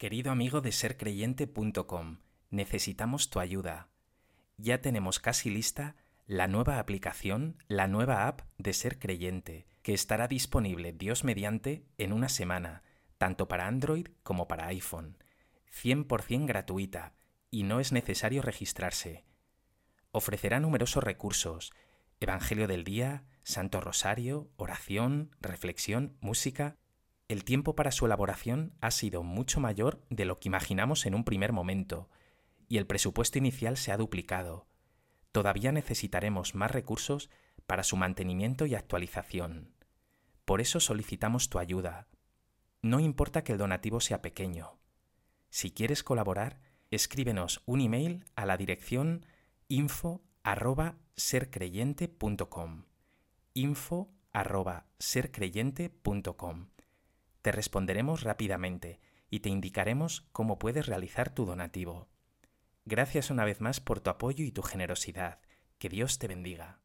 Querido amigo de sercreyente.com, necesitamos tu ayuda. Ya tenemos casi lista la nueva aplicación, la nueva app de Ser Creyente, que estará disponible Dios mediante en una semana, tanto para Android como para iPhone. 100% gratuita y no es necesario registrarse. Ofrecerá numerosos recursos, Evangelio del Día, Santo Rosario, oración, reflexión, música. El tiempo para su elaboración ha sido mucho mayor de lo que imaginamos en un primer momento, y el presupuesto inicial se ha duplicado. Todavía necesitaremos más recursos para su mantenimiento y actualización. Por eso solicitamos tu ayuda. No importa que el donativo sea pequeño. Si quieres colaborar, escríbenos un email a la dirección info arroba info arroba sercreyente.com Te responderemos rápidamente y te indicaremos cómo puedes realizar tu donativo. Gracias una vez más por tu apoyo y tu generosidad. Que Dios te bendiga.